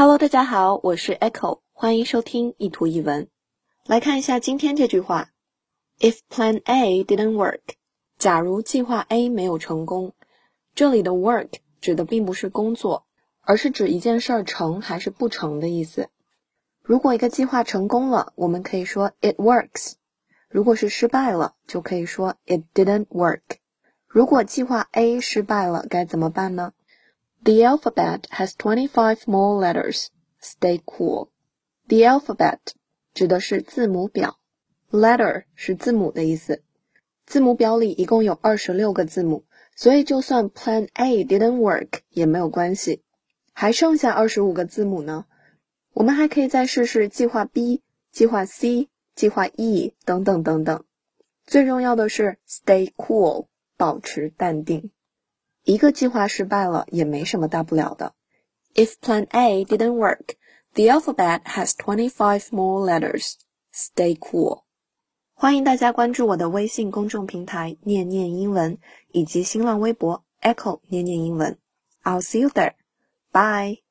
Hello，大家好，我是 Echo，欢迎收听一图一文。来看一下今天这句话：If Plan A didn't work，假如计划 A 没有成功，这里的 work 指的并不是工作，而是指一件事儿成还是不成的意思。如果一个计划成功了，我们可以说 it works；如果是失败了，就可以说 it didn't work。如果计划 A 失败了，该怎么办呢？The alphabet has twenty-five more letters. Stay cool. The alphabet 指的是字母表，letter 是字母的意思。字母表里一共有二十六个字母，所以就算 Plan A didn't work 也没有关系，还剩下二十五个字母呢。我们还可以再试试计划 B、计划 C、计划 E 等等等等。最重要的是 Stay cool，保持淡定。一个计划失败了也没什么大不了的。If Plan A didn't work, the alphabet has twenty-five more letters. Stay cool. 欢迎大家关注我的微信公众平台“念念英文”以及新浪微博 “Echo 念念英文”。I'll see you there. Bye.